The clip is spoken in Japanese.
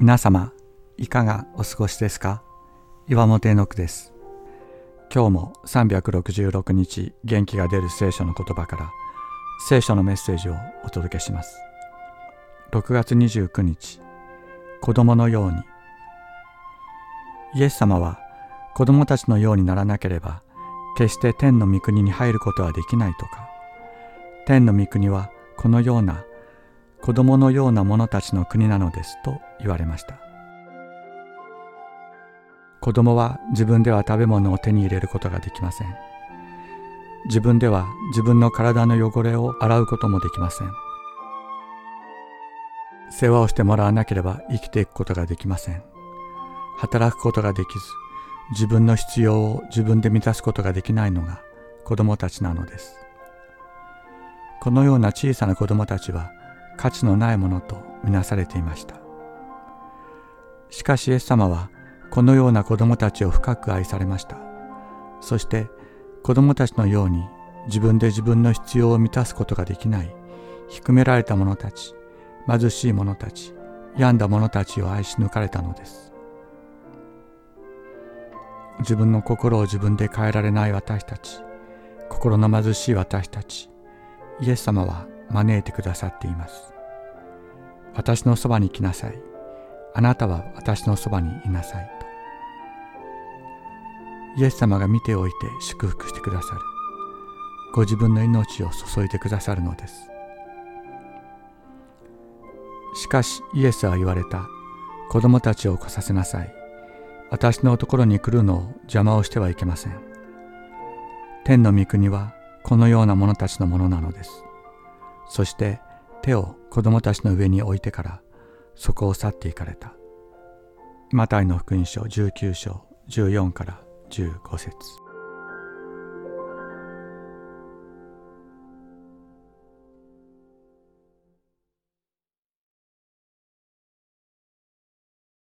皆様いかがお過ごしですか？岩本絵の句です。今日も366日元気が出る聖書の言葉から聖書のメッセージをお届けします。6月29日子供のように。イエス様は子供たちのようにならなければ決して天の御国に入ることはできないとか。天の御国はこのような子供のような者たちの国なのですと言われました。子供は自分では食べ物を手に入れることができません。自分では自分の体の汚れを洗うこともできません。世話をしてもらわなければ生きていくことができません。働くことができず自分の必要を自分で満たすことができないのが子供たちなのです。このような小さな子供たちは価値のないものとみなされていました。しかしイエス様はこのような子供たちを深く愛されました。そして子供たちのように自分で自分の必要を満たすことができない低められた者たち貧しい者たち病んだ者たちを愛し抜かれたのです。自分の心を自分で変えられない私たち心の貧しい私たちイエス様は招いてくださっています。私のそばに来なさい。あなたは私のそばにいなさいと。イエス様が見ておいて祝福してくださる。ご自分の命を注いでくださるのです。しかしイエスは言われた。子供たちを来させなさい。私のところに来るのを邪魔をしてはいけません。天の御国はこのような者たちのものなのです。そして手を子供たちの上に置いてからそこを去っていかれた。マタイの福音書19章14から15節